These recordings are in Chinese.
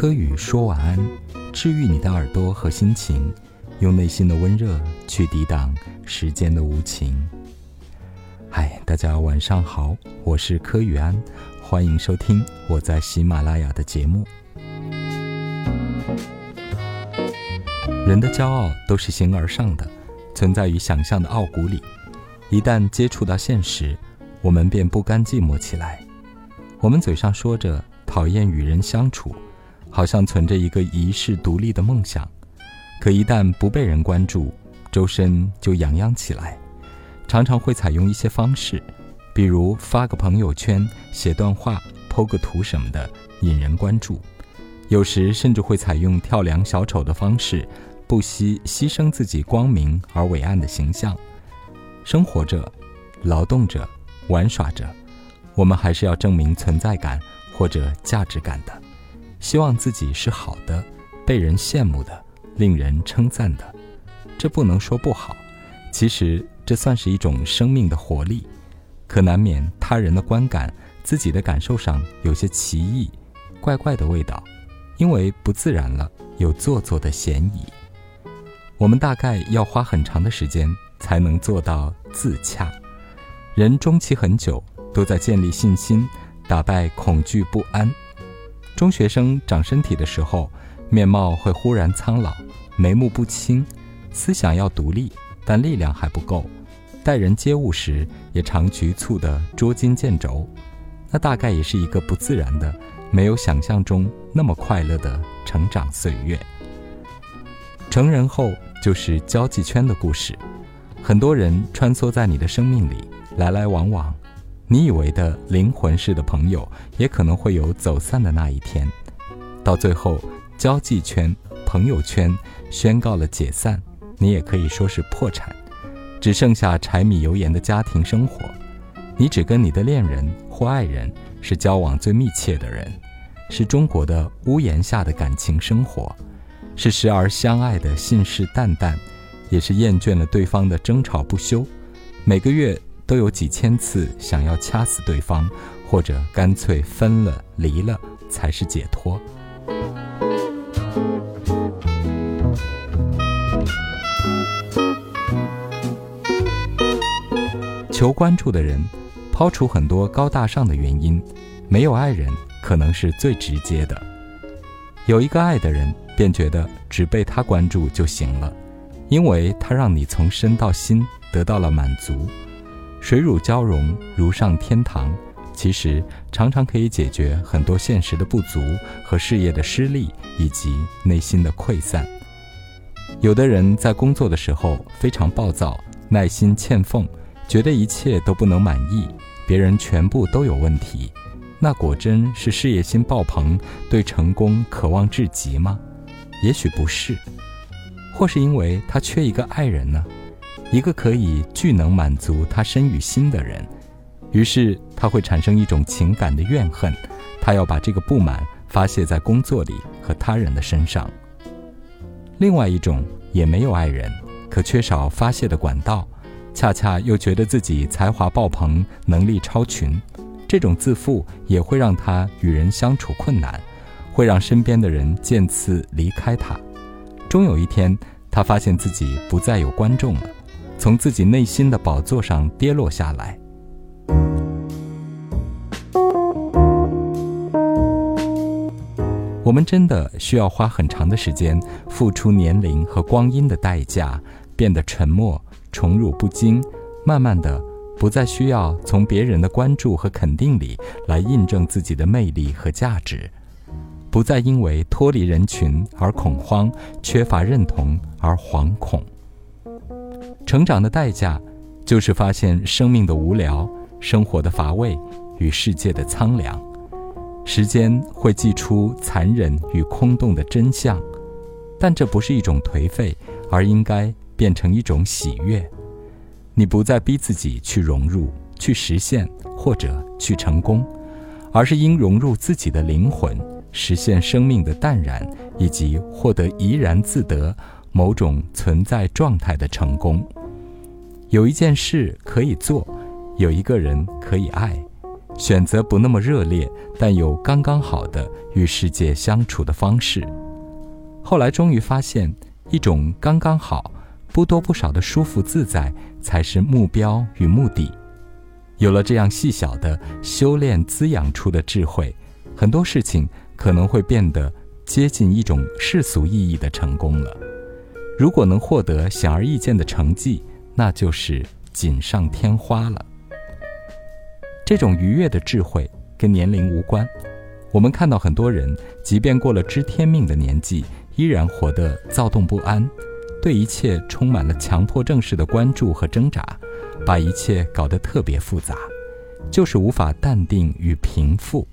柯宇说晚安，治愈你的耳朵和心情，用内心的温热去抵挡时间的无情。嗨，大家晚上好，我是柯宇安，欢迎收听我在喜马拉雅的节目。人的骄傲都是形而上的，存在于想象的傲骨里，一旦接触到现实，我们便不甘寂寞起来。我们嘴上说着讨厌与人相处。好像存着一个遗世独立的梦想，可一旦不被人关注，周身就痒痒起来。常常会采用一些方式，比如发个朋友圈、写段话、剖个图什么的，引人关注。有时甚至会采用跳梁小丑的方式，不惜牺牲自己光明而伟岸的形象。生活着，劳动着，玩耍着，我们还是要证明存在感或者价值感的。希望自己是好的，被人羡慕的，令人称赞的，这不能说不好。其实这算是一种生命的活力，可难免他人的观感，自己的感受上有些奇异、怪怪的味道，因为不自然了，有做作的嫌疑。我们大概要花很长的时间才能做到自洽。人终其很久，都在建立信心，打败恐惧不安。中学生长身体的时候，面貌会忽然苍老，眉目不清，思想要独立，但力量还不够。待人接物时，也常局促的捉襟见肘。那大概也是一个不自然的，没有想象中那么快乐的成长岁月。成人后就是交际圈的故事，很多人穿梭在你的生命里，来来往往。你以为的灵魂式的朋友，也可能会有走散的那一天。到最后，交际圈、朋友圈宣告了解散，你也可以说是破产，只剩下柴米油盐的家庭生活。你只跟你的恋人或爱人是交往最密切的人，是中国的屋檐下的感情生活，是时而相爱的信誓旦旦，也是厌倦了对方的争吵不休。每个月。都有几千次想要掐死对方，或者干脆分了离了才是解脱。求关注的人，抛除很多高大上的原因，没有爱人可能是最直接的。有一个爱的人，便觉得只被他关注就行了，因为他让你从身到心得到了满足。水乳交融，如上天堂，其实常常可以解决很多现实的不足和事业的失利，以及内心的溃散。有的人在工作的时候非常暴躁，耐心欠奉，觉得一切都不能满意，别人全部都有问题，那果真是事业心爆棚，对成功渴望至极吗？也许不是，或是因为他缺一个爱人呢？一个可以巨能满足他身与心的人，于是他会产生一种情感的怨恨，他要把这个不满发泄在工作里和他人的身上。另外一种也没有爱人，可缺少发泄的管道，恰恰又觉得自己才华爆棚，能力超群，这种自负也会让他与人相处困难，会让身边的人渐次离开他。终有一天，他发现自己不再有观众了。从自己内心的宝座上跌落下来。我们真的需要花很长的时间，付出年龄和光阴的代价，变得沉默、宠辱不惊，慢慢的不再需要从别人的关注和肯定里来印证自己的魅力和价值，不再因为脱离人群而恐慌，缺乏认同而惶恐。成长的代价，就是发现生命的无聊、生活的乏味与世界的苍凉。时间会寄出残忍与空洞的真相，但这不是一种颓废，而应该变成一种喜悦。你不再逼自己去融入、去实现或者去成功，而是应融入自己的灵魂，实现生命的淡然，以及获得怡然自得某种存在状态的成功。有一件事可以做，有一个人可以爱，选择不那么热烈，但有刚刚好的与世界相处的方式。后来终于发现，一种刚刚好、不多不少的舒服自在，才是目标与目的。有了这样细小的修炼滋养出的智慧，很多事情可能会变得接近一种世俗意义的成功了。如果能获得显而易见的成绩，那就是锦上添花了。这种愉悦的智慧跟年龄无关。我们看到很多人，即便过了知天命的年纪，依然活得躁动不安，对一切充满了强迫症式的关注和挣扎，把一切搞得特别复杂，就是无法淡定与平复，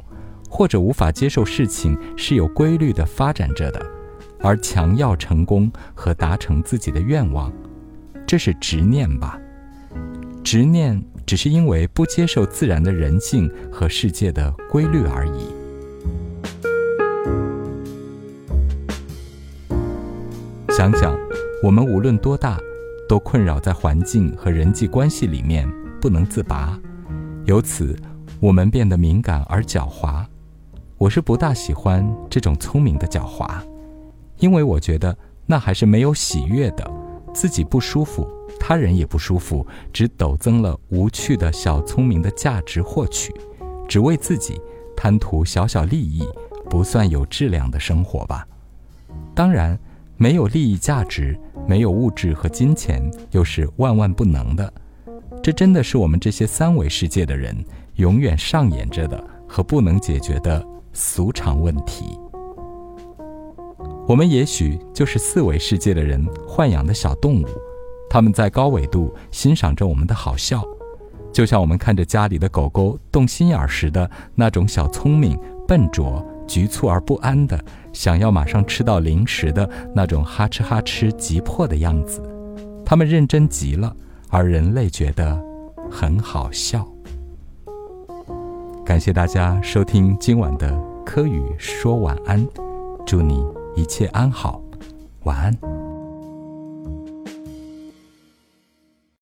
或者无法接受事情是有规律的发展着的，而强要成功和达成自己的愿望，这是执念吧？执念。只是因为不接受自然的人性和世界的规律而已。想想，我们无论多大，都困扰在环境和人际关系里面不能自拔，由此我们变得敏感而狡猾。我是不大喜欢这种聪明的狡猾，因为我觉得那还是没有喜悦的，自己不舒服。他人也不舒服，只陡增了无趣的小聪明的价值获取，只为自己贪图小小利益，不算有质量的生活吧。当然，没有利益价值，没有物质和金钱，又是万万不能的。这真的是我们这些三维世界的人永远上演着的和不能解决的俗常问题。我们也许就是四维世界的人豢养的小动物。他们在高纬度欣赏着我们的好笑，就像我们看着家里的狗狗动心眼时的那种小聪明、笨拙、局促而不安的，想要马上吃到零食的那种哈哧哈哧急迫的样子。他们认真极了，而人类觉得很好笑。感谢大家收听今晚的柯宇说晚安，祝你一切安好，晚安。